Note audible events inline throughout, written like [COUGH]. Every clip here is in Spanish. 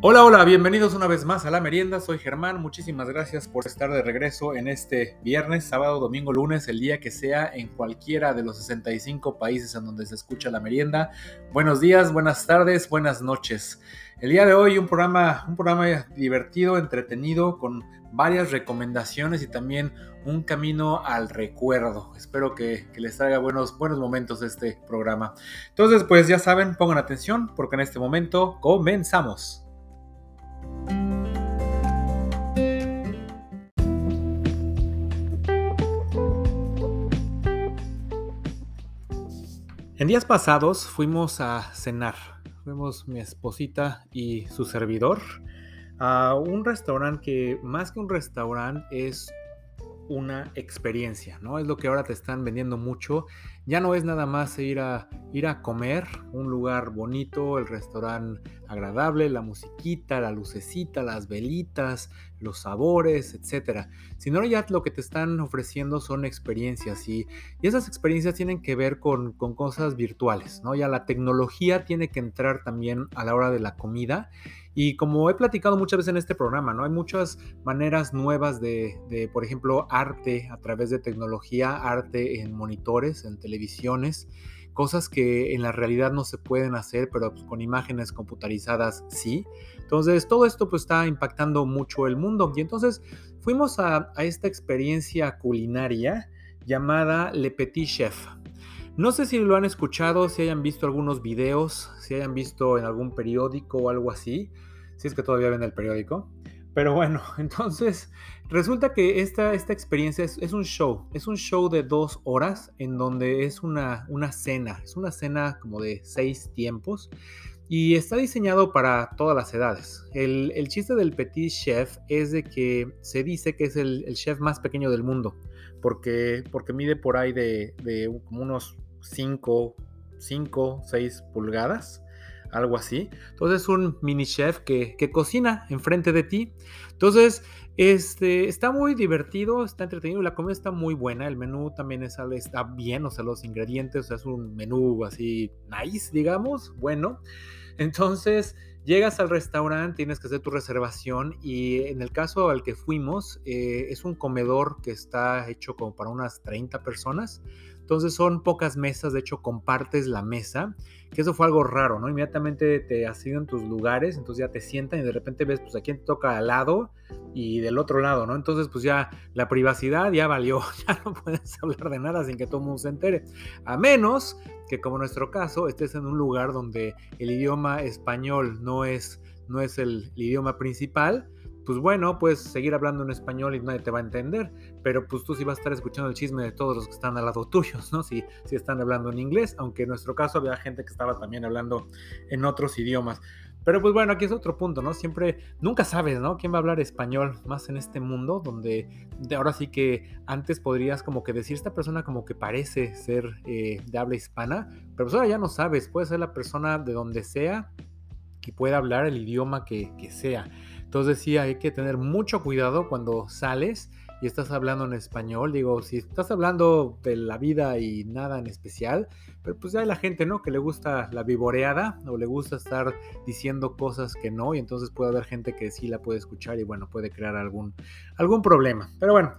Hola, hola, bienvenidos una vez más a la merienda. Soy Germán. Muchísimas gracias por estar de regreso en este viernes, sábado, domingo, lunes, el día que sea en cualquiera de los 65 países en donde se escucha la merienda. Buenos días, buenas tardes, buenas noches. El día de hoy un programa, un programa divertido, entretenido, con varias recomendaciones y también un camino al recuerdo. Espero que, les traiga buenos, buenos momentos este programa. Entonces, pues ya saben, pongan atención porque en este momento comenzamos. En días pasados fuimos a cenar, fuimos mi esposita y su servidor a un restaurante que más que un restaurante es una experiencia, ¿no? Es lo que ahora te están vendiendo mucho. Ya no es nada más ir a, ir a comer, un lugar bonito, el restaurante agradable, la musiquita, la lucecita, las velitas, los sabores, etcétera. Sino ya lo que te están ofreciendo son experiencias y, y esas experiencias tienen que ver con, con, cosas virtuales, ¿no? Ya la tecnología tiene que entrar también a la hora de la comida y como he platicado muchas veces en este programa, ¿no? Hay muchas maneras nuevas de, de, por ejemplo, arte a través de tecnología, arte en monitores, en televisiones, cosas que en la realidad no se pueden hacer, pero pues, con imágenes computarizadas sí. Entonces, todo esto pues está impactando mucho el mundo. Y entonces fuimos a, a esta experiencia culinaria llamada Le Petit Chef. No sé si lo han escuchado, si hayan visto algunos videos, si hayan visto en algún periódico o algo así si es que todavía ven el periódico. Pero bueno, [LAUGHS] entonces resulta que esta, esta experiencia es, un show, es un show de dos horas en donde es una, una cena, es una cena como de seis tiempos y está diseñado para todas las edades. El, el chiste del Petit Chef es de que se dice que es el, el chef más pequeño del mundo, porque, porque mide por ahí de, de unos 5, 5, 6 pulgadas algo así. Entonces un mini chef que, que, cocina enfrente de ti. Entonces, este, está muy divertido, está entretenido, la comida está muy buena, el menú también es, está bien, o sea, los ingredientes, o sea, es un menú así nice, digamos, bueno. Entonces, llegas al restaurante, tienes que hacer tu reservación y en el caso al que fuimos, eh, es un comedor que está hecho como para unas 30 personas. Entonces son pocas mesas, de hecho compartes la mesa, que eso fue algo raro, ¿no? Inmediatamente te asignan tus lugares, entonces ya te sientan y de repente ves, pues a quién te toca al lado y del otro lado, ¿no? Entonces pues ya la privacidad ya valió, [LAUGHS] ya no puedes hablar de nada sin que todo el mundo se entere, a menos que como en nuestro caso estés en un lugar donde el idioma español no es, no es el, el idioma principal, pues bueno, puedes seguir hablando en español y nadie te va a entender, pero pues tú sí vas a estar escuchando el chisme de todos los que están al lado [LAUGHS] tuyos, ¿no? Si, si están hablando en inglés, aunque en nuestro caso había gente que estaba también hablando en otros idiomas. Pero pues bueno, aquí es otro punto, ¿no? Siempre, nunca sabes, ¿no? ¿Quién va a hablar español más en este mundo donde de ahora sí que antes podrías como que decir esta persona como que parece ser eh, de habla hispana, pero pues ahora ya no sabes, puede ser la persona de donde sea y puede hablar el idioma que, que sea. Entonces sí hay que tener mucho cuidado cuando sales y estás hablando en español. Digo, si estás hablando de la vida y nada en especial, pero pues ya hay la gente, ¿no? Que le gusta la vivoreada o le gusta estar diciendo cosas que no y entonces puede haber gente que sí la puede escuchar y bueno, puede crear algún, algún problema. Pero bueno.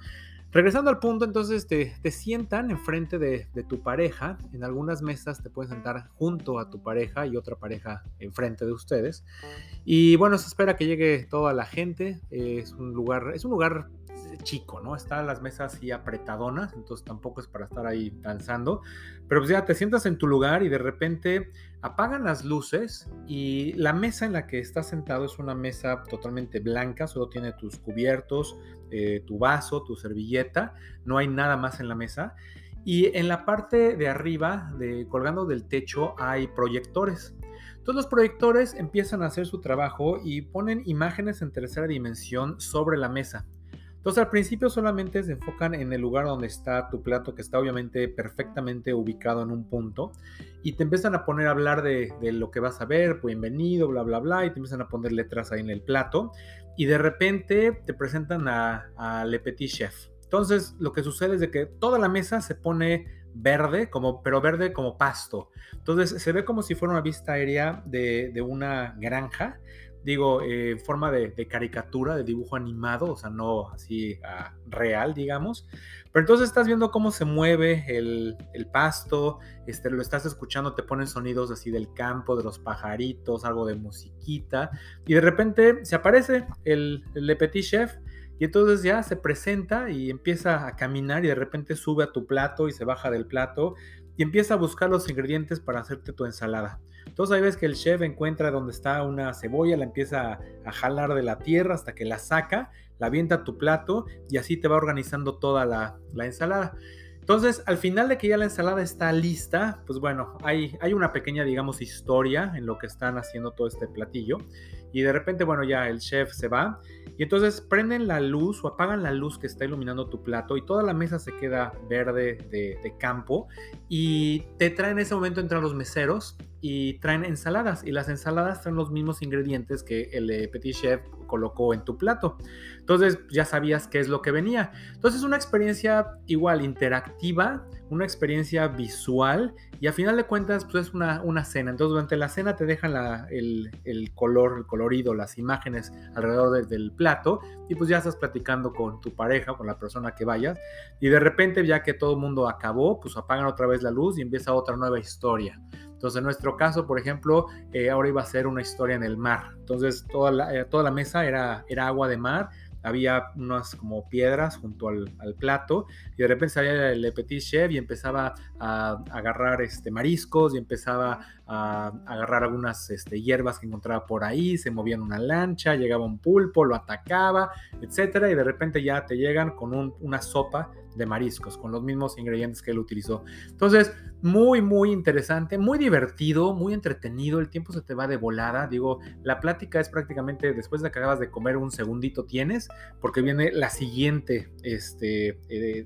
Regresando al punto, entonces te, te sientan enfrente de, de, tu pareja. En algunas mesas te puedes sentar junto a tu pareja y otra pareja enfrente de ustedes. Y bueno, se espera que llegue toda la gente. Es un lugar, es un lugar chico, ¿no? Están las mesas así apretadonas, entonces tampoco es para estar ahí danzando. Pero pues ya te sientas en tu lugar y de repente apagan las luces y la mesa en la que estás sentado es una mesa totalmente blanca, solo tiene tus cubiertos, eh, tu vaso, tu servilleta, no hay nada más en la mesa. Y en la parte de arriba, de, colgando del techo, hay proyectores. Entonces los proyectores empiezan a hacer su trabajo y ponen imágenes en tercera dimensión sobre la mesa. Entonces al principio solamente se enfocan en el lugar donde está tu plato, que está obviamente perfectamente ubicado en un punto, y te empiezan a poner a hablar de, de, lo que vas a ver, bienvenido, bla, bla, bla, y te empiezan a poner letras ahí en el plato, y de repente te presentan a, a Le Petit Chef. Entonces lo que sucede es de que toda la mesa se pone verde, como, pero verde como pasto. Entonces se ve como si fuera una vista aérea de, de una granja digo, en eh, forma de, caricatura, de dibujo animado, o sea, no así ah, real, digamos. Pero entonces estás viendo cómo se mueve el, pasto, este, lo estás escuchando, te ponen sonidos así del campo, de los pajaritos, algo de musiquita, y de repente se aparece el, el Le Petit Chef y entonces ya se presenta y empieza a caminar y de repente sube a tu plato y se baja del plato y empieza a buscar los ingredientes para hacerte tu ensalada. Entonces ahí ves que el chef encuentra donde está una cebolla, la empieza a jalar de la tierra hasta que la saca, la avienta a tu plato y así te va organizando toda la, ensalada. Entonces, al final de que ya la ensalada está lista, pues bueno, hay, hay una pequeña, digamos, historia en lo que están haciendo todo este platillo. Y de repente, bueno, ya el chef se va y entonces prenden la luz o apagan la luz que está iluminando tu plato y toda la mesa se queda verde de, campo y te traen en ese momento entran los meseros y traen ensaladas y las ensaladas traen los mismos ingredientes que el Petit Chef colocó en tu plato. Entonces ya sabías qué es lo que venía. Entonces es una experiencia igual interactiva, una experiencia visual y a final de cuentas pues es una, una cena. Entonces durante la cena te dejan el, color, el colorido, las imágenes alrededor del plato y pues ya estás platicando con tu pareja, con la persona que vayas y de repente ya que todo el mundo acabó, pues apagan otra vez la luz y empieza otra nueva historia. Entonces, en nuestro caso, por ejemplo, eh, ahora iba a ser una historia en el mar. Entonces, toda la, eh, toda la mesa era, era agua de mar había unas como piedras junto al, plato y de repente salía el Petit Chef y empezaba a, agarrar este, mariscos y empezaba a, agarrar algunas este, hierbas que encontraba por ahí, se movía en una lancha, llegaba un pulpo, lo atacaba, etcétera y de repente ya te llegan con una sopa de mariscos, con los mismos ingredientes que él utilizó. Entonces, muy, muy interesante, muy divertido, muy entretenido, el tiempo se te va de volada, digo, la plática es prácticamente después de que acabas de comer un segundito tienes, porque viene la siguiente este, eh,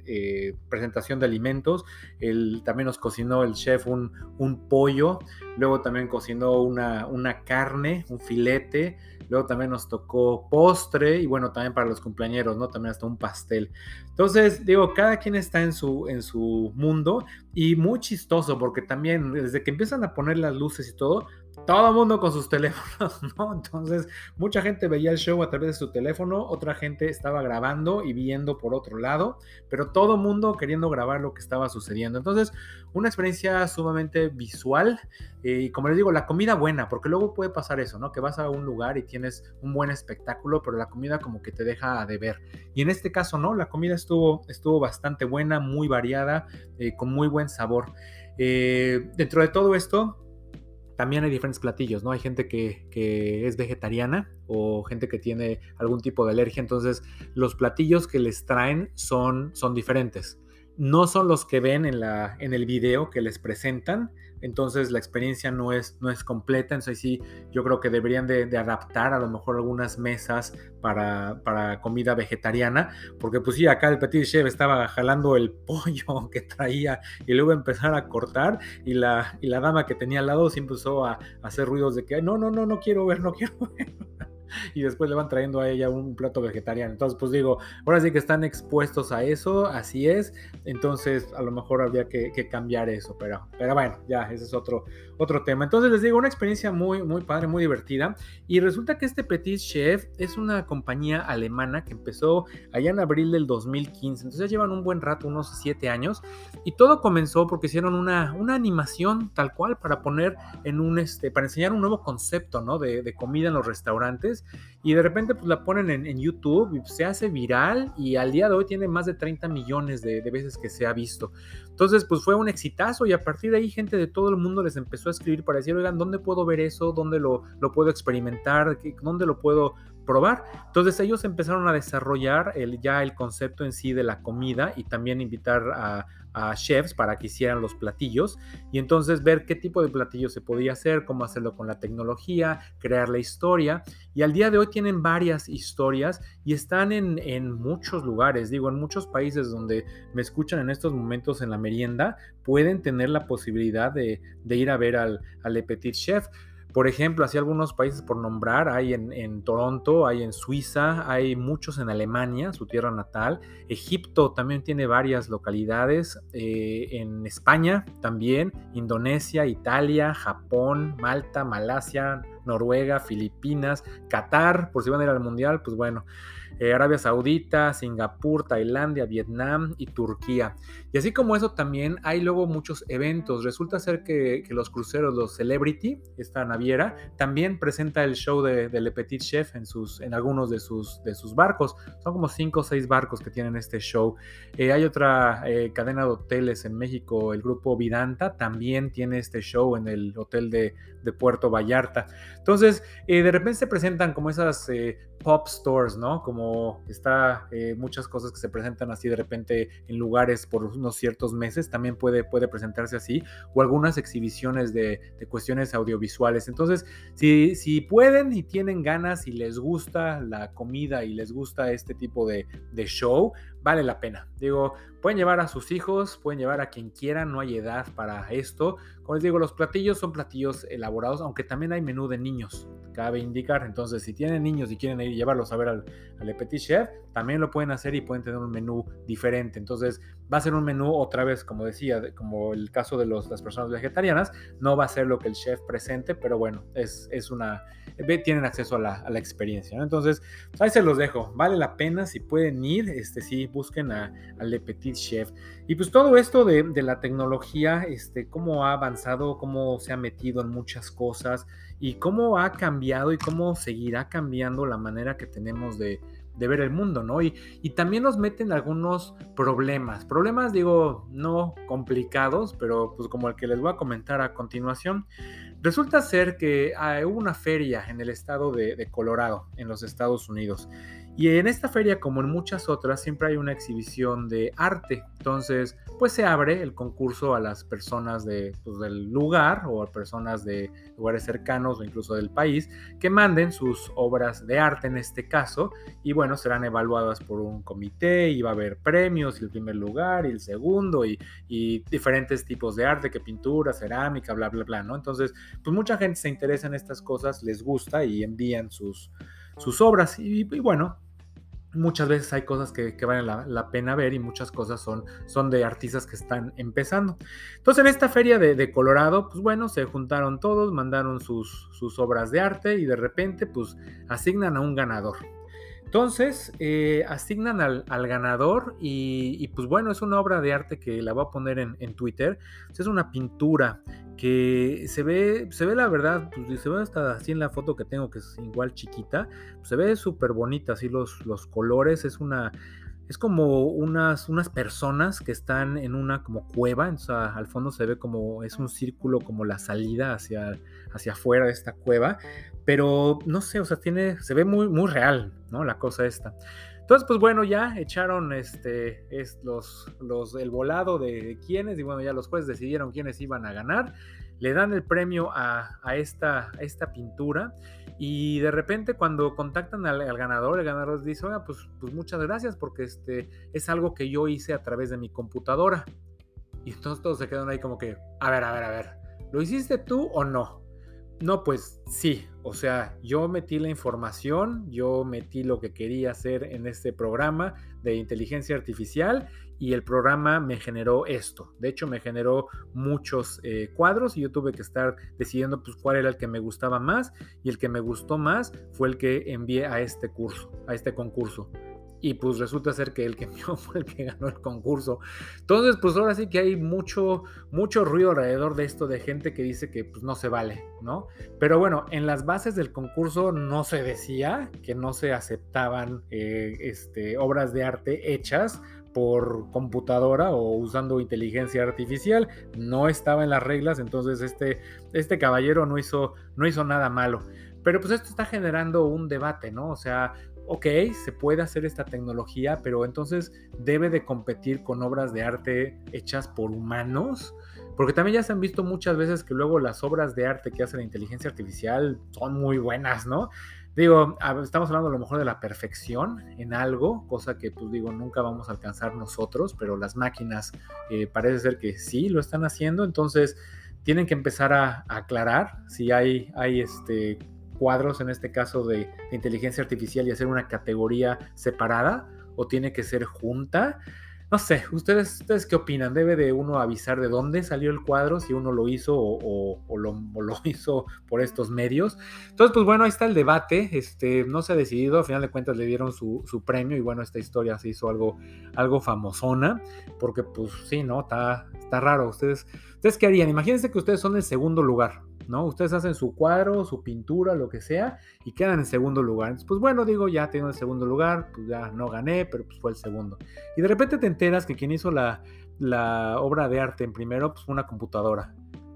eh, presentación de alimentos, él también nos cocinó el chef un pollo, luego también cocinó una, una carne, un filete, Luego también nos tocó postre y bueno, también para los cumpleañeros, ¿no? También hasta un pastel. Entonces, digo, cada quien está en su, en su mundo y muy chistoso porque también desde que empiezan a poner las luces y todo, todo el mundo con sus [LAUGHS] teléfonos, ¿no? Entonces, mucha gente veía el show a través de su teléfono, otra gente estaba grabando y viendo por otro lado, pero todo el mundo queriendo grabar lo que estaba sucediendo. Entonces, una experiencia sumamente visual y como les digo, la comida buena, porque luego puede pasar eso, ¿no? Que vas a un lugar y tienes un buen espectáculo, pero la comida como que te deja de ver. Y en este caso, ¿no? La comida estuvo, estuvo bastante buena, muy variada, eh, con muy buen sabor. Eh, dentro de todo esto, también hay diferentes platillos, ¿no? Hay gente que, es vegetariana o gente que tiene algún tipo de alergia, entonces los platillos que les traen son, son diferentes. No son los que ven en, la, en el video que les presentan, entonces la experiencia no es, no es completa, entonces sí, yo creo que deberían de, adaptar a lo mejor algunas mesas para, para, comida vegetariana, porque pues sí, acá el petit chef estaba jalando el pollo [LAUGHS] que traía y luego empezar a cortar y la, y la dama que tenía al lado sí empezó a, a hacer ruidos de que no, no, no, no quiero ver, no quiero ver y después le van trayendo a ella un plato vegetariano. Entonces, pues digo, ahora sí que están expuestos a eso, así es. Entonces, a lo mejor habría que, cambiar eso, pero, pero bueno, ya, ese es otro, otro tema. Entonces, les digo, una experiencia muy, muy padre, muy divertida. Y resulta que este Petit Chef es una compañía alemana que empezó allá en abril del 2015. Entonces, ya llevan un buen rato, unos 7 años. Y todo comenzó porque hicieron una, una animación tal cual para poner en un, este, para enseñar un nuevo concepto, ¿no? De, de comida en los restaurantes y de repente pues la ponen en, YouTube y se hace viral y al día de hoy tiene más de 30 millones de, veces que se ha visto. Entonces pues fue un exitazo y a partir de ahí gente de todo el mundo les empezó a escribir para decir, oigan, ¿dónde puedo ver eso? ¿Dónde lo, lo puedo experimentar? ¿Dónde lo puedo probar. Entonces ellos empezaron a desarrollar el, ya el concepto en sí de la comida y también invitar a, a chefs para que hicieran los platillos y entonces ver qué tipo de platillos se podía hacer, cómo hacerlo con la tecnología, crear la historia. Y al día de hoy tienen varias historias y están en, en muchos lugares, digo, en muchos países donde me escuchan en estos momentos en la merienda, pueden tener la posibilidad de, de ir a ver al, al Le Petit Chef. Por ejemplo, así algunos países por nombrar, hay en, Toronto, hay en Suiza, hay muchos en Alemania, su tierra natal. Egipto también tiene varias localidades, eh, en España también, Indonesia, Italia, Japón, Malta, Malasia, Noruega, Filipinas, Qatar, por si van a ir al Mundial, pues bueno. Eh, Arabia Saudita, Singapur, Tailandia, Vietnam y Turquía. Y así como eso también hay luego muchos eventos. Resulta ser que, los cruceros, los Celebrity, esta naviera, también presenta el show de, Le Petit Chef en, sus, en algunos de sus, de sus barcos. Son como cinco o seis barcos que tienen este show. Eh, hay otra eh, cadena de hoteles en México, el grupo Vidanta, también tiene este show en el hotel de, de Puerto Vallarta. Entonces, de repente se presentan como esas pop stores, ¿no? Como está eh, muchas cosas que se presentan así de repente en lugares por unos ciertos meses, también puede, puede presentarse así, o algunas exhibiciones de, cuestiones audiovisuales. Entonces, si, si, pueden y tienen ganas y les gusta la comida y les gusta este tipo de, de show, vale la pena. Digo, pueden llevar a sus hijos, pueden llevar a quien quieran, no hay edad para esto. Como les digo, los platillos son platillos elaborados, aunque también hay menú de niños, cabe indicar. Entonces, si tienen niños y quieren ir llevarlos a ver al, al Petit Chef, también lo pueden hacer y pueden tener un menú diferente. Entonces, va a ser un menú otra vez, como decía, como el caso de los, las personas vegetarianas, no va a ser lo que el chef presente, pero bueno, es, es una, tienen acceso a la, a la experiencia. Entonces, ahí se los dejo. Vale la pena si pueden ir, este sí, busquen a, a Le Petit Chef. Y pues todo esto de, de la tecnología, este, cómo ha avanzado, cómo se ha metido en muchas cosas y cómo ha cambiado y cómo seguirá cambiando la manera que tenemos de, de ver el mundo, ¿no? Y, y, también nos meten algunos problemas, problemas digo no complicados, pero pues como el que les voy a comentar a continuación. Resulta ser que ah, hubo una feria en el estado de, de Colorado, en los Estados Unidos, y en esta feria, como en muchas otras, siempre hay una exhibición de arte. Entonces, pues se abre el concurso a las personas de, pues, del lugar o a personas de lugares cercanos o incluso del país que manden sus obras de arte en este caso. Y bueno, serán evaluadas por un comité y va a haber premios, y el primer lugar y el segundo y, y diferentes tipos de arte, que pintura, cerámica, bla, bla, bla, ¿no? Entonces, pues mucha gente se interesa en estas cosas, les gusta y envían sus sus obras. Y, bueno, muchas veces hay cosas que, valen la, pena ver y muchas cosas son, son de artistas que están empezando. Entonces en esta feria de, Colorado, pues bueno, se juntaron todos, mandaron sus, sus, obras de arte y de repente pues asignan a un ganador. Entonces, eh, asignan al, ganador y, pues bueno, es una obra de arte que la voy a poner en, Twitter. Es una pintura que se ve, se ve la verdad, pues se ve hasta así en la foto que tengo, que es igual chiquita, pues, se ve súper bonita, así los, los colores, es una, es como unas, unas personas que están en una como cueva, al fondo se ve como es un círculo como la salida hacia, hacia afuera de esta cueva, pero no sé, o sea, tiene, se ve muy, muy real, ¿no? La cosa esta. Entonces, pues bueno, ya echaron este, es los, los, el volado de, quiénes y bueno, ya los jueces decidieron quiénes iban a ganar. Le dan el premio a, esta, esta pintura y de repente cuando contactan al, ganador, el ganador dice, oiga, pues, pues muchas gracias porque este, es algo que yo hice a través de mi computadora. Y entonces todos se quedan ahí como que, a ver, a ver, a ver, ¿lo hiciste tú o no? No, pues sí, o sea, yo metí la información, yo metí lo que quería hacer en este programa de inteligencia artificial y el programa me generó esto. De hecho, me generó muchos eh, cuadros y yo tuve que estar decidiendo pues, cuál era el que me gustaba más y el que me gustó más fue el que envié a este curso, a este concurso y pues resulta ser que el que [LAUGHS] envió fue el que ganó el concurso. Entonces, pues ahora sí que hay mucho, mucho ruido alrededor de esto de gente que dice que pues no se vale, ¿no? Pero bueno, en las bases del concurso no se decía que no se aceptaban eh, este, obras de arte hechas por computadora o usando inteligencia artificial, no estaba en las reglas, entonces este, este caballero no hizo, no hizo nada malo. Pero pues esto está generando un debate, ¿no? O sea, ok, se puede hacer esta tecnología, pero entonces debe de competir con obras de arte hechas por humanos. Porque también ya se han visto muchas veces que luego las obras de arte que hace la inteligencia artificial son muy buenas, ¿no? Digo, estamos hablando a lo mejor de la perfección en algo, cosa que pues digo, nunca vamos a alcanzar nosotros, pero las máquinas eh, parece ser que sí lo están haciendo. Entonces, tienen que empezar a, aclarar si hay, hay este, cuadros, en este caso de, de inteligencia artificial, y hacer una categoría separada o tiene que ser junta. No sé, ¿ustedes, ¿ustedes qué opinan? ¿Debe de uno avisar de dónde salió el cuadro, si uno lo hizo o, lo, lo, [LAUGHS] hizo por estos medios? Entonces, pues bueno, ahí está el debate. Este, no se ha decidido, a final de cuentas le dieron su, su premio y bueno, esta historia se hizo algo, algo famosona, porque pues sí, ¿no? Está, está raro. ¿Ustedes, ¿Ustedes qué harían? Imagínense que ustedes son el segundo lugar, ¿no? Ustedes hacen su cuadro, su pintura, lo que sea, y quedan en segundo lugar. Pues bueno, digo, ya tengo el segundo lugar, pues ya no gané, pero pues fue el segundo. Y de repente te enteras que quien hizo la, la obra de arte en primero, pues fue una computadora.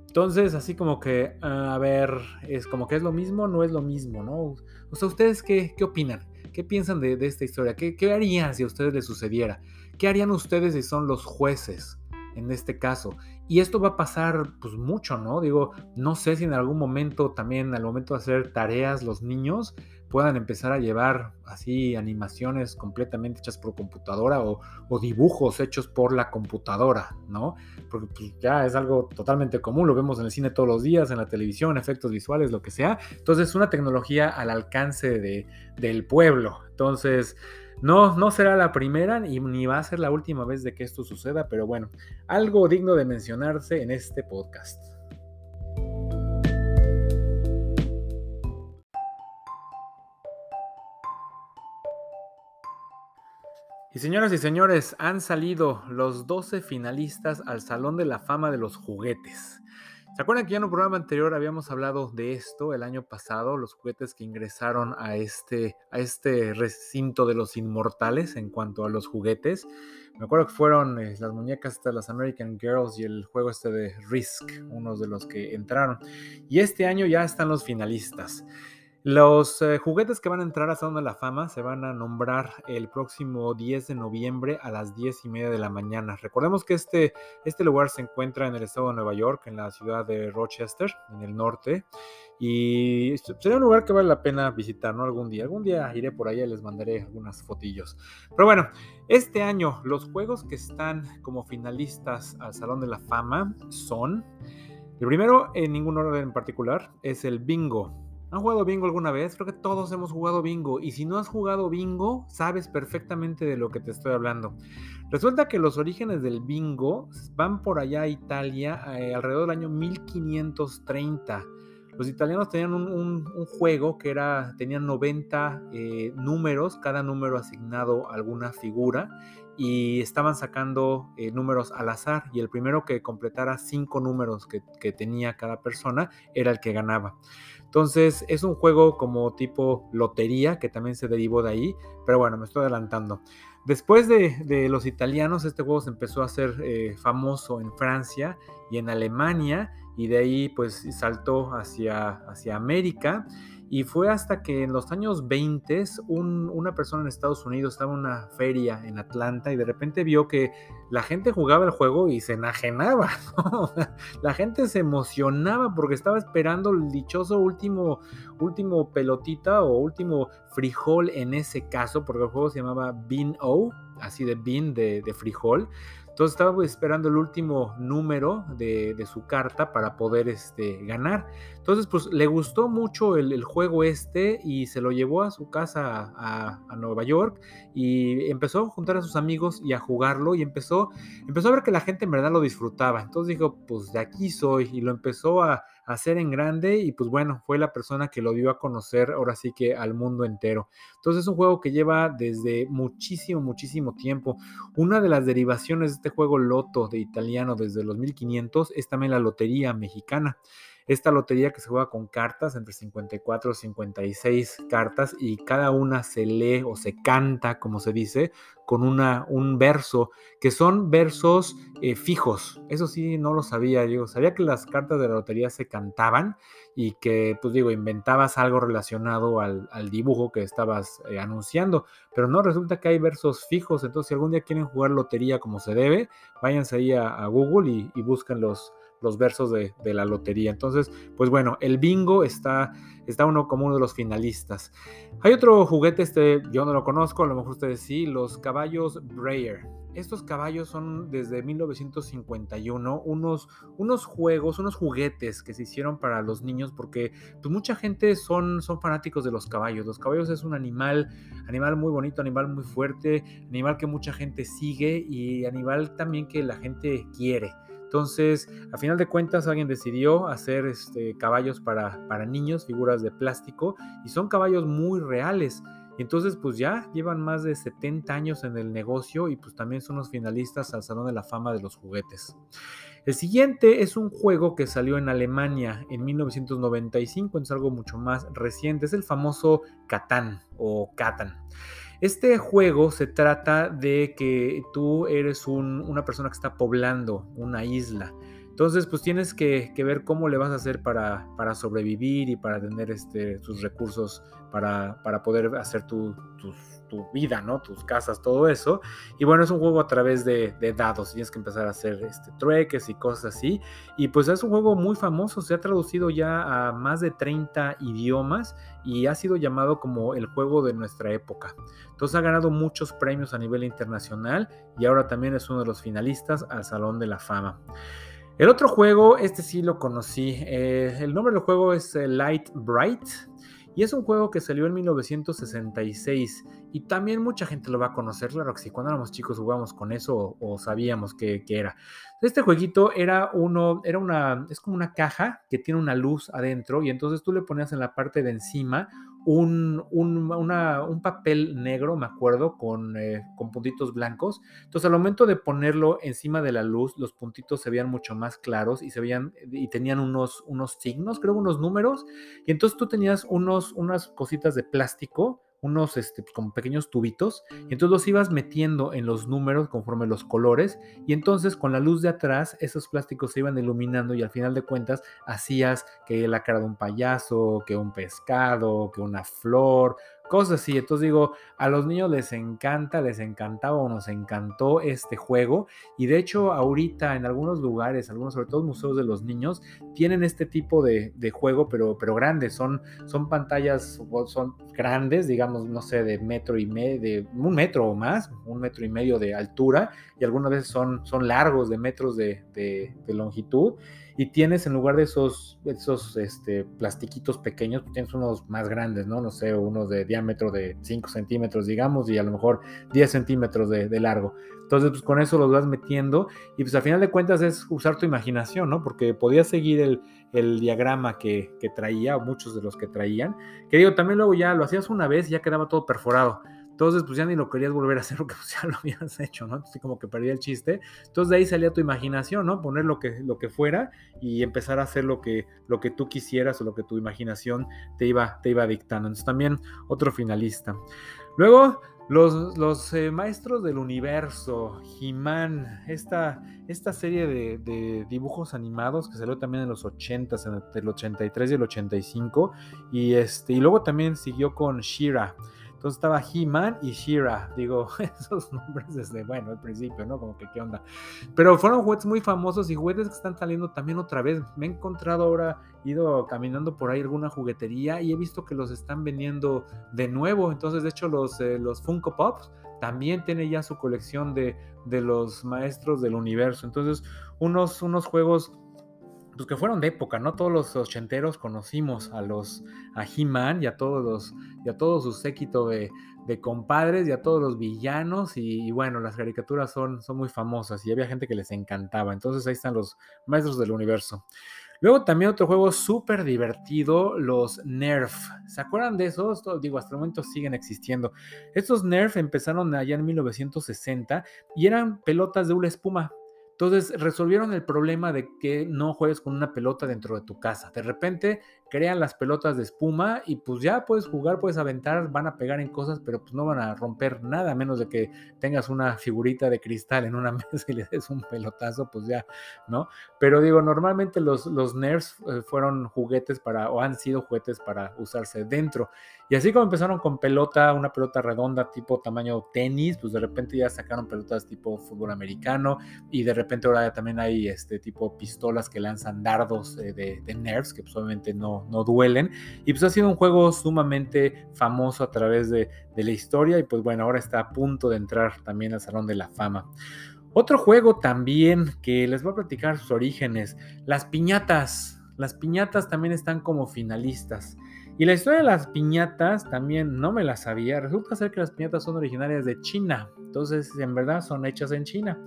Entonces, así como que, a ver, es como que es lo mismo, no es lo mismo, ¿no? O sea, ¿ustedes qué, qué opinan? ¿Qué piensan de, de esta historia? ¿Qué, ¿Qué harían si a ustedes les sucediera? ¿Qué harían ustedes si son los jueces? en este caso. Y esto va a pasar pues mucho, ¿no? Digo, no sé si en algún momento también al momento de hacer tareas los niños puedan empezar a llevar así animaciones completamente hechas por computadora o, dibujos hechos por la computadora, ¿no? Porque pues, ya es algo totalmente común, lo vemos en el cine todos los días, en la televisión, efectos visuales, lo que sea. Entonces es una tecnología al alcance de, del pueblo. Entonces... No, no será la primera y ni va a ser la última vez de que esto suceda, pero bueno, algo digno de mencionarse en este podcast. Y señoras y señores, han salido los 12 finalistas al Salón de la Fama de los Juguetes. ¿Se acuerdan que ya en un programa anterior habíamos hablado de esto el año pasado? Los juguetes que ingresaron a este, este recinto de los inmortales en cuanto a los juguetes. Me acuerdo que fueron eh, las muñecas de las American Girls y el juego este de Risk, unos de los que entraron. Y este año ya están los finalistas. Los eh, juguetes que van a entrar a Salón de la Fama se van a nombrar el próximo 10 de noviembre a las 10 y media de la mañana. Recordemos que este, este lugar se encuentra en el estado de Nueva York, en la ciudad de Rochester, en el norte. Y sería un lugar que vale la pena visitar, ¿no? Algún día. Algún día iré por allá y les mandaré algunas fotillos. Pero bueno, este año los juegos que están como finalistas al Salón de la Fama son... El primero, en ningún orden en particular, es el bingo. ¿Han jugado bingo alguna vez? Creo que todos hemos jugado bingo. Y si no has jugado bingo, sabes perfectamente de lo que te estoy hablando. Resulta que los orígenes del bingo van por allá a Italia eh, alrededor del año 1530. Los italianos tenían un, juego que era, tenían 90 eh, números, cada número asignado a alguna figura y estaban sacando eh, números al azar y el primero que completara cinco números que, que tenía cada persona era el que ganaba. Entonces es un juego como tipo lotería que también se derivó de ahí, pero bueno, me estoy adelantando. Después de, los italianos, este juego se empezó a hacer eh, famoso en Francia y en Alemania y de ahí pues saltó hacia, hacia América y fue hasta que en los años 20 una persona en Estados Unidos estaba en una feria en Atlanta y de repente vio que la gente jugaba el juego y se enajenaba. [LAUGHS] La gente se emocionaba porque estaba esperando el dichoso último, último pelotita o último frijol en ese caso, porque el juego se llamaba Bean O, así de bean de, de frijol. Entonces estaba esperando el último número de, su carta para poder este, ganar. Entonces, pues le gustó mucho el, juego este y se lo llevó a su casa a, Nueva York y empezó a juntar a sus amigos y a jugarlo y empezó, empezó a ver que la gente en verdad lo disfrutaba. Entonces dijo, pues de aquí soy y lo empezó a, hacer en grande y pues bueno, fue la persona que lo dio a conocer ahora sí que al mundo entero. Entonces es un juego que lleva desde muchísimo, muchísimo tiempo. Una de las derivaciones de este juego Loto de italiano desde los 1500 es también la lotería mexicana. Esta lotería que se juega con cartas, entre 54 y 56 cartas, y cada una se lee o se canta, como se dice, con una, un verso, que son versos eh, fijos. Eso sí, no lo sabía. Yo sabía que las cartas de la lotería se cantaban y que, pues digo, inventabas algo relacionado al, dibujo que estabas eh, anunciando, pero no, resulta que hay versos fijos. Entonces, si algún día quieren jugar lotería como se debe, váyanse ahí a, Google y, y busquen los los versos de, la lotería. Entonces, pues bueno, el bingo está, está uno como uno de los finalistas. Hay otro juguete, este yo no lo conozco, a lo mejor ustedes sí, los caballos Breyer. Estos caballos son desde 1951 unos, unos juegos, unos juguetes que se hicieron para los niños porque pues, mucha gente son, son fanáticos de los caballos. Los caballos es un animal, animal muy bonito, animal muy fuerte, animal que mucha gente sigue y animal también que la gente quiere. Entonces, a final de cuentas, alguien decidió hacer este, caballos para, para niños, figuras de plástico, y son caballos muy reales. Entonces pues ya llevan más de 70 años en el negocio y pues también son los finalistas al Salón de la Fama de los Juguetes. El siguiente es un juego que salió en Alemania en 1995, es algo mucho más reciente, es el famoso Catán o Catan. Este juego se trata de que tú eres una persona que está poblando una isla. Entonces, pues tienes que, ver cómo le vas a hacer para, para sobrevivir y para tener este, recursos para, para poder hacer tu, tu, vida, ¿no? Tus casas, todo eso. Y bueno, es un juego a través de, dados. Tienes que empezar a hacer este, trueques y cosas así. Y pues es un juego muy famoso. Se ha traducido ya a más de 30 idiomas y ha sido llamado como el juego de nuestra época. Entonces ha ganado muchos premios a nivel internacional y ahora también es uno de los finalistas al Salón de la Fama. El otro juego, este sí lo conocí. Eh, el nombre del juego es eh, Light Bright. Y es un juego que salió en 1966 y también mucha gente lo va a conocer. Claro que sí, cuando éramos chicos jugábamos con eso o, sabíamos qué era. Este jueguito era uno, era una, es como una caja que tiene una luz adentro y entonces tú le ponías en la parte de encima un, un, papel negro, me acuerdo, con, eh, con, puntitos blancos. Entonces, al momento de ponerlo encima de la luz, los puntitos se veían mucho más claros y se veían y tenían unos, unos signos, creo, unos números. Y entonces tú tenías unos, unas cositas de plástico unos este, pues, como pequeños tubitos, y entonces los ibas metiendo en los números conforme los colores, y entonces con la luz de atrás esos plásticos se iban iluminando y al final de cuentas hacías que la cara de un payaso, que un pescado, que una flor, cosas así. Entonces digo, a los niños les encanta, les encantaba o nos encantó este juego. Y de hecho, ahorita en algunos lugares, algunos, sobre todo museos de los niños, tienen este tipo de, juego, pero, pero grandes. Son, son pantallas, son grandes, digamos, no sé, de metro y medio, de un metro o más, un metro y medio de altura. Y algunas veces son, son largos de metros de, de longitud y tienes en lugar de esos, esos este, plastiquitos pequeños, pues tienes unos más grandes, ¿no? No sé, unos de diámetro de 5 centímetros, digamos, y a lo mejor 10 centímetros de, largo. Entonces, pues con eso los vas metiendo y pues al final de cuentas es usar tu imaginación, ¿no? Porque podías seguir el, el diagrama que, que traía, o muchos de los que traían, que digo, también luego ya lo hacías una vez y ya quedaba todo perforado. Entonces, pues ya ni lo querías volver a hacer [LAUGHS] porque pues, ya lo habías hecho, ¿no? Entonces, como que perdía el chiste. Entonces, de ahí salía tu imaginación, ¿no? Poner lo que, lo que fuera y empezar a hacer lo que, lo que tú quisieras o lo que tu imaginación te iba, te iba dictando. Entonces, también otro finalista. Luego, los, los eh, maestros del universo, He-Man, esta, esta serie de, dibujos animados que salió también en los 80s, entre el 83 y el 85, y, este, y luego también siguió con Shira. Entonces estaba He-Man y She-Ra. Digo, [LAUGHS] esos nombres desde, bueno, al principio, ¿no? Como que qué onda. Pero fueron juguetes muy famosos y juguetes que están saliendo también otra vez. Me he encontrado ahora, ido caminando por ahí alguna juguetería y he visto que los están vendiendo de nuevo. Entonces, de hecho, los, eh, los Funko Pops también tiene ya su colección de, de los maestros del universo. Entonces, unos, unos juegos pues que fueron de época, ¿no? Todos los ochenteros conocimos a los, a He-Man y a todos los, y a todo su séquito de, compadres y a todos los villanos y, bueno, las caricaturas son, son muy famosas y había gente que les encantaba, entonces ahí están los maestros del universo. Luego también otro juego súper divertido, los Nerf. ¿Se acuerdan de esos? Digo, hasta el momento siguen existiendo. Estos Nerf empezaron allá en 1960 y eran pelotas de una espuma. Entonces resolvieron el problema de que no juegues con una pelota dentro de tu casa. De repente crean las pelotas de espuma y pues ya puedes jugar, puedes aventar, van a pegar en cosas, pero pues no van a romper nada, menos de que tengas una figurita de cristal en una [LAUGHS] mesa y le des un pelotazo, pues ya, ¿no? Pero digo, normalmente los, los Nerfs eh, fueron juguetes para, o han sido juguetes para usarse dentro. Y así como empezaron con pelota, una pelota redonda tipo tamaño tenis, pues de repente ya sacaron pelotas tipo fútbol americano y de repente ahora también hay este tipo pistolas que lanzan dardos eh, de, nerfs que pues obviamente no, no duelen. Y pues ha sido un juego sumamente famoso a través de, de la historia y pues bueno, ahora está a punto de entrar también al Salón de la Fama. Otro juego también que les voy a platicar sus orígenes, las piñatas. Las piñatas también están como finalistas. Y la historia de las piñatas también no me la sabía. Resulta ser que las piñatas son originarias de China. Entonces, en verdad, son hechas en China.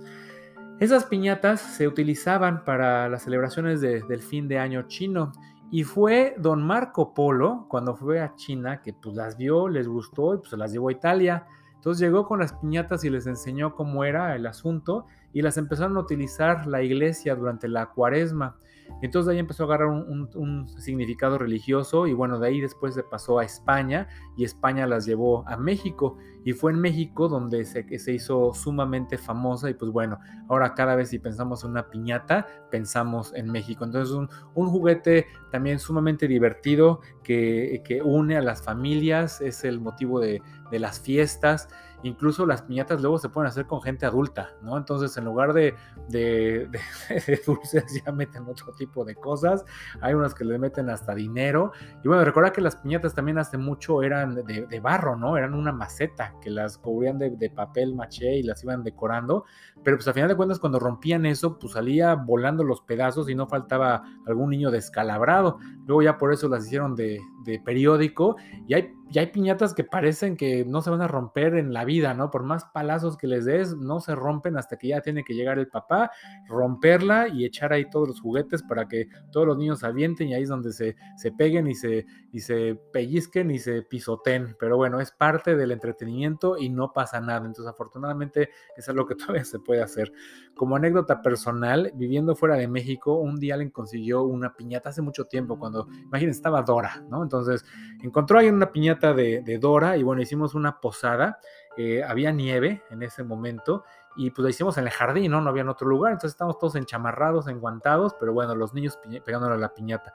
Esas piñatas se utilizaban para las celebraciones del fin de año chino. Y fue don Marco Polo, cuando fue a China, que pues las vio, les gustó y pues las llevó a Italia. Entonces llegó con las piñatas y les enseñó cómo era el asunto y las empezaron a utilizar la iglesia durante la cuaresma. Entonces de ahí empezó a agarrar un, significado religioso y bueno, de ahí después se pasó a España y España las llevó a México y fue en México donde se, se hizo sumamente famosa y pues bueno, ahora cada vez si pensamos en una piñata, pensamos en México. Entonces un, un juguete también sumamente divertido que, une a las familias, es el motivo de las fiestas. Incluso las piñatas luego se pueden hacer con gente adulta, ¿no? Entonces, en lugar [LAUGHS] de, dulces, ya meten otro tipo de cosas. Hay unas que le meten hasta dinero. Y bueno, recuerda que las piñatas también hace mucho eran de, barro, ¿no? Eran una maceta que las cubrían de, papel maché y las iban decorando. Pero pues al final de cuentas, cuando rompían eso, pues salía volando los pedazos y no faltaba algún niño descalabrado. Luego ya por eso las hicieron de periódico y hay, hay piñatas que parecen que no se van a romper en la vida, ¿no? Por más palazos que les des, no se rompen hasta que ya tiene que llegar el papá, romperla y echar ahí todos los juguetes para que todos los niños avienten y ahí es donde se, se peguen y se, y se pellizquen y se pisoten. Pero bueno, es parte del entretenimiento y no pasa nada. Entonces, afortunadamente, es algo que [LAUGHS] todavía se puede hacer. Como anécdota personal, viviendo fuera de México, un día alguien consiguió una piñata hace mucho tiempo, cuando, imagínense, estaba Dora, ¿no? Entonces, encontró ahí una piñata de, Dora y bueno, hicimos una posada. Eh, había nieve en ese momento y pues la hicimos en el jardín, ¿no? No había en otro lugar, entonces estábamos todos enchamarrados, enguantados, pero bueno, los niños pegándole a la piñata.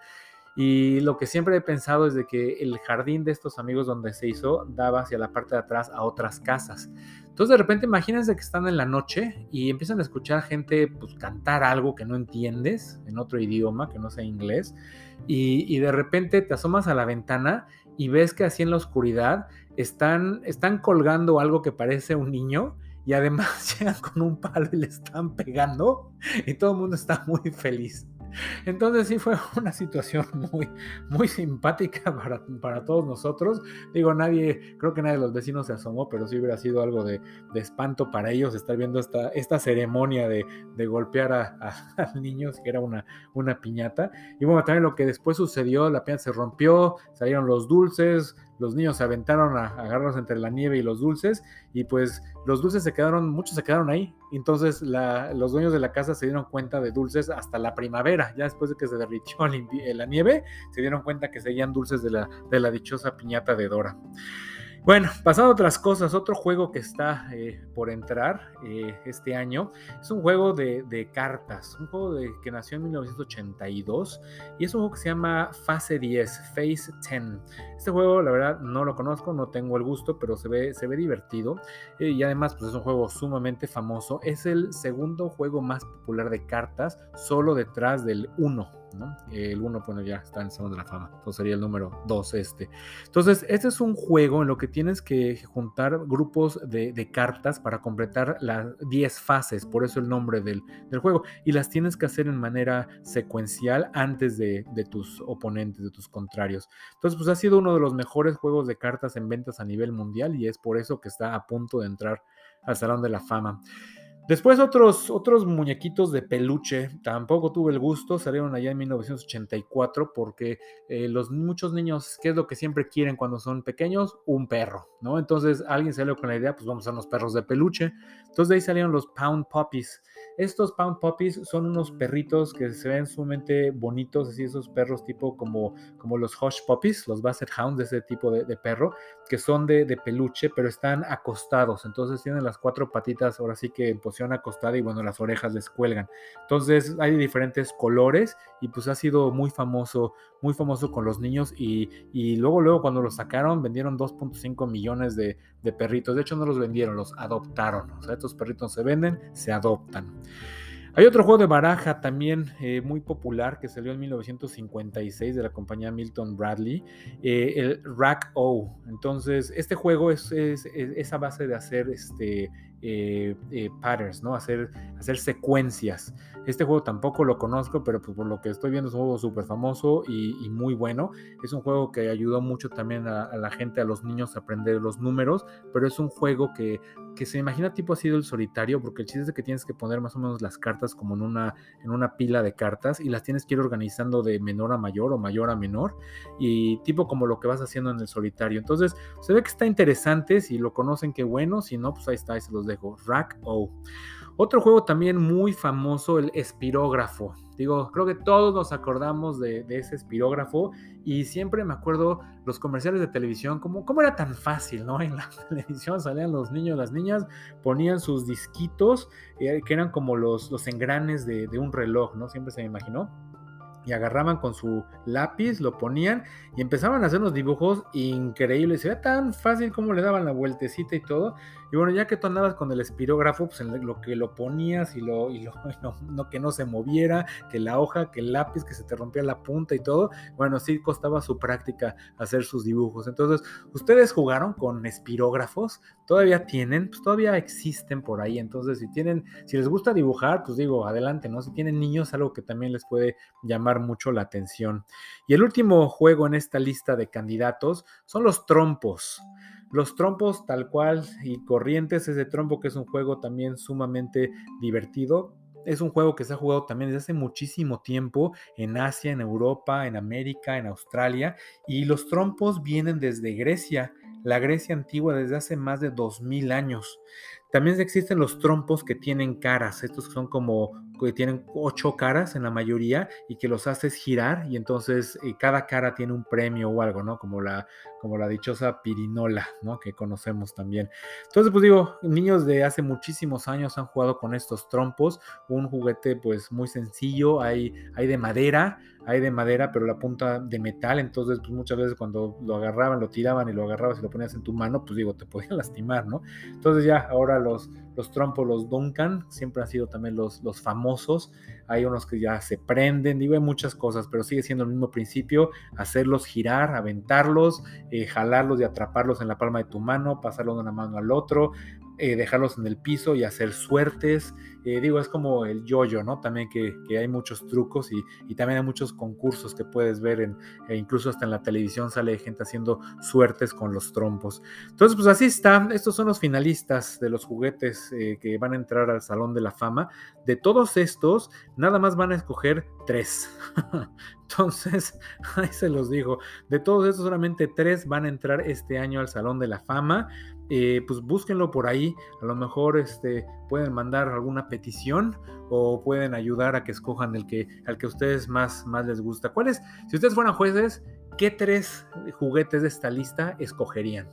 Y lo que siempre he pensado es de que el jardín de estos amigos donde se hizo daba hacia la parte de atrás a otras casas. Entonces de repente imagínense que están en la noche y empiezan a escuchar gente pues cantar algo que no entiendes en otro idioma que no sea inglés y, de repente te asomas a la ventana y ves que así en la oscuridad están, están colgando algo que parece un niño y además [LAUGHS] llegan con un palo y le están pegando y todo el mundo está muy feliz. Entonces sí fue [LAUGHS] una situación muy, muy simpática para, para, todos nosotros. Digo, nadie, creo que nadie de los vecinos se asomó, pero sí hubiera sido algo de, de espanto para ellos estar viendo esta, esta ceremonia de, de golpear a, [LAUGHS] niños, que era una, una piñata. Y bueno, también lo que después sucedió, la piñata se rompió, salieron los dulces, los niños se aventaron a, agarrarlos entre la nieve y los dulces y pues los dulces se quedaron, muchos se quedaron ahí. Entonces los dueños de la casa se dieron cuenta de dulces hasta la primavera, ya después de que se derritió la nieve, se dieron cuenta que seguían dulces de la, de la dichosa piñata de Dora. Bueno, pasando a otras cosas, otro juego que está eh, por entrar eh, este año es un juego de, cartas, un juego que nació en 1982 y es un juego que se llama Fase 10, Phase 10. Este juego, la verdad, no lo conozco, no tengo el gusto, pero se ve, se ve divertido eh, y además pues, es un juego sumamente famoso. Es el segundo juego más popular de cartas, solo detrás del 1 el 1, bueno, ya está en el Salón de la Fama. Entonces sería el número 2 este. Entonces, este es un juego en lo que tienes que juntar grupos de, cartas para completar las 10 fases, por eso el nombre del, juego. Y las tienes que hacer en manera secuencial antes de, tus oponentes, de tus contrarios. Entonces, pues ha sido uno de los mejores juegos de cartas en ventas a nivel mundial y es por eso que está a punto de entrar al Salón de la Fama. Después otros, otros muñequitos de peluche, tampoco tuve el gusto, salieron allá en 1984 porque eh, los muchos niños, ¿qué es lo que siempre quieren cuando son pequeños? Un perro, ¿no? Entonces alguien salió con la idea, pues vamos a los perros de peluche. Entonces de ahí salieron los Pound Puppies. Estos Pound Puppies son unos perritos que se ven sumamente bonitos, así esos perros tipo como, como los Hush Puppies, los Basset Hounds ese tipo de, perro, que son de, de, peluche, pero están acostados. Entonces tienen las cuatro patitas ahora sí que en posición acostada y bueno, las orejas les cuelgan. Entonces hay diferentes colores y pues ha sido muy famoso, muy famoso con los niños y, y luego, luego cuando lo sacaron vendieron 2.5 millones de, de perritos. De hecho no los vendieron, los adoptaron. Estos perritos se venden, se adoptan. Hay otro juego de baraja también eh, muy popular que salió en 1956 de la compañía Milton Bradley, eh, el Rack O. Entonces, este juego es, es, esa base de hacer este, eh, patterns, ¿no? Hacer, hacer secuencias. Este juego tampoco lo conozco, pero pues por lo que estoy viendo es un juego súper famoso y, muy bueno. Es un juego que ayudó mucho también a, la gente, a los niños a aprender los números, pero es un juego que, que se imagina tipo ha sido el solitario, porque el chiste es que tienes que poner más o menos las cartas como en una, en una pila de cartas y las tienes que ir organizando de menor a mayor o mayor a menor y tipo como lo que vas haciendo en el solitario. Entonces se ve que está interesante, si lo conocen qué bueno, si no pues ahí está, ahí se los dejo. Rack O. Otro juego también muy famoso, el espirógrafo. Digo, creo que todos nos acordamos de, ese espirógrafo y siempre me acuerdo los comerciales de televisión, como cómo era tan fácil, ¿no? [LAUGHS] En la televisión salían los niños, las niñas, ponían sus disquitos, eh, que eran como los, los engranes de, de un reloj, ¿no? Siempre se me imaginó y agarraban con su lápiz, lo ponían y empezaban a hacer unos dibujos increíbles. Se tan fácil como le daban la vueltecita y todo. Y bueno, ya que tú andabas con el espirógrafo, pues lo que lo ponías y lo, [LAUGHS] y lo, no, que no se moviera, que la hoja, que el lápiz, que se te rompía la punta y todo. Bueno, sí costaba su práctica hacer sus dibujos. Entonces, ustedes jugaron con espirógrafos, todavía tienen, pues todavía existen por ahí. Entonces, si tienen, si les gusta dibujar, pues digo, adelante, ¿no? Si tienen niños, algo que también les puede llamar mucho la atención. Y el último juego en esta lista de candidatos son los trompos. Los trompos tal cual y corrientes, ese trompo que es un juego también sumamente divertido. Es un juego que se ha jugado también desde hace muchísimo tiempo en Asia, en Europa, en América, en Australia. Y los trompos vienen desde Grecia, la Grecia antigua desde hace más de 2000 años. También existen los trompos que tienen caras, estos son como que tienen ocho caras en la mayoría y que los haces girar y entonces eh, cada cara tiene un premio o algo, ¿no? Como la, como la dichosa pirinola, ¿no? Que conocemos también. Entonces, pues digo, niños de hace muchísimos años han jugado con estos trompos, un juguete pues muy sencillo, hay, hay de madera, hay de madera, pero la punta de metal, entonces pues muchas veces cuando lo agarraban, lo tiraban y lo agarrabas y lo ponías en tu mano, pues digo, te podían [LAUGHS] lastimar, ¿no? Entonces ya ahora los, los trompos, los Duncan, siempre han sido también los, los famosos, hay unos que ya se prenden, digo, hay muchas cosas, pero sigue siendo el mismo principio, hacerlos girar, aventarlos, eh, jalarlos y atraparlos en la palma de tu mano, pasarlos de una mano al otro, eh, dejarlos en el piso y hacer suertes. Eh, digo, es como el yoyo, ¿no? También que, hay muchos trucos y, también hay muchos concursos que puedes ver, en, e incluso hasta en la televisión sale gente haciendo suertes con los trompos. Entonces, pues así está. Estos son los finalistas de los juguetes eh, que van a entrar al Salón de la Fama. De todos estos, nada más van a escoger tres. [LAUGHS] Entonces, [LAUGHS] ahí se los digo. De todos estos, solamente tres van a entrar este año al Salón de la Fama. Eh, pues búsquenlo por ahí. A lo mejor este, pueden mandar alguna petición o pueden ayudar a que escojan el que, al que a ustedes más, más les gusta. ¿Cuáles, si ustedes fueran jueces, qué tres juguetes de esta lista escogerían?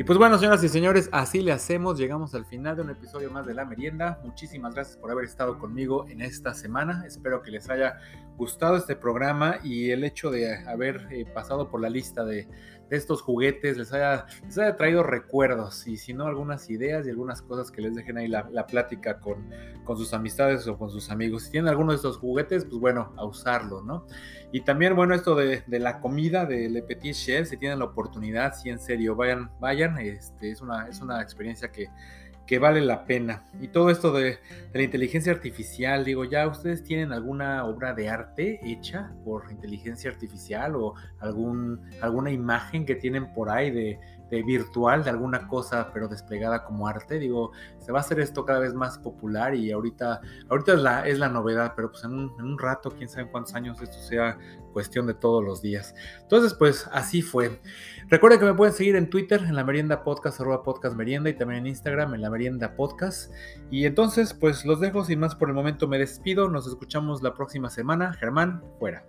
Y pues bueno, señoras y señores, así le hacemos. Llegamos al final de un episodio más de La Merienda. Muchísimas gracias por haber estado conmigo en esta semana. Espero que les haya gustado este programa y el hecho de haber eh, pasado por la lista de, estos juguetes les haya, les haya, traído recuerdos y si no algunas ideas y algunas cosas que les dejen ahí la, plática con, con, sus amistades o con sus amigos. Si tienen alguno de estos juguetes, pues bueno, a usarlo, ¿no? Y también, bueno, esto de, la comida de Le Petit Chef, si tienen la oportunidad, si en serio, vayan, vayan, este, es, una, es una experiencia que que vale la pena. Y todo esto de, la inteligencia artificial, digo, ya ustedes tienen alguna obra de arte hecha por inteligencia artificial o algún, alguna imagen que tienen por ahí de, virtual, de alguna cosa, pero desplegada como arte. Digo, se va a hacer esto cada vez más popular y ahorita, ahorita es, la, es la novedad, pero pues en un, en un rato, quién sabe cuántos años esto sea cuestión de todos los días. Entonces, pues así fue. Recuerden que me pueden seguir en Twitter, en la merienda podcast, arroba podcast merienda, y también en Instagram, en la merienda podcast. Y entonces, pues los dejo sin más por el momento, me despido, nos escuchamos la próxima semana. Germán, fuera.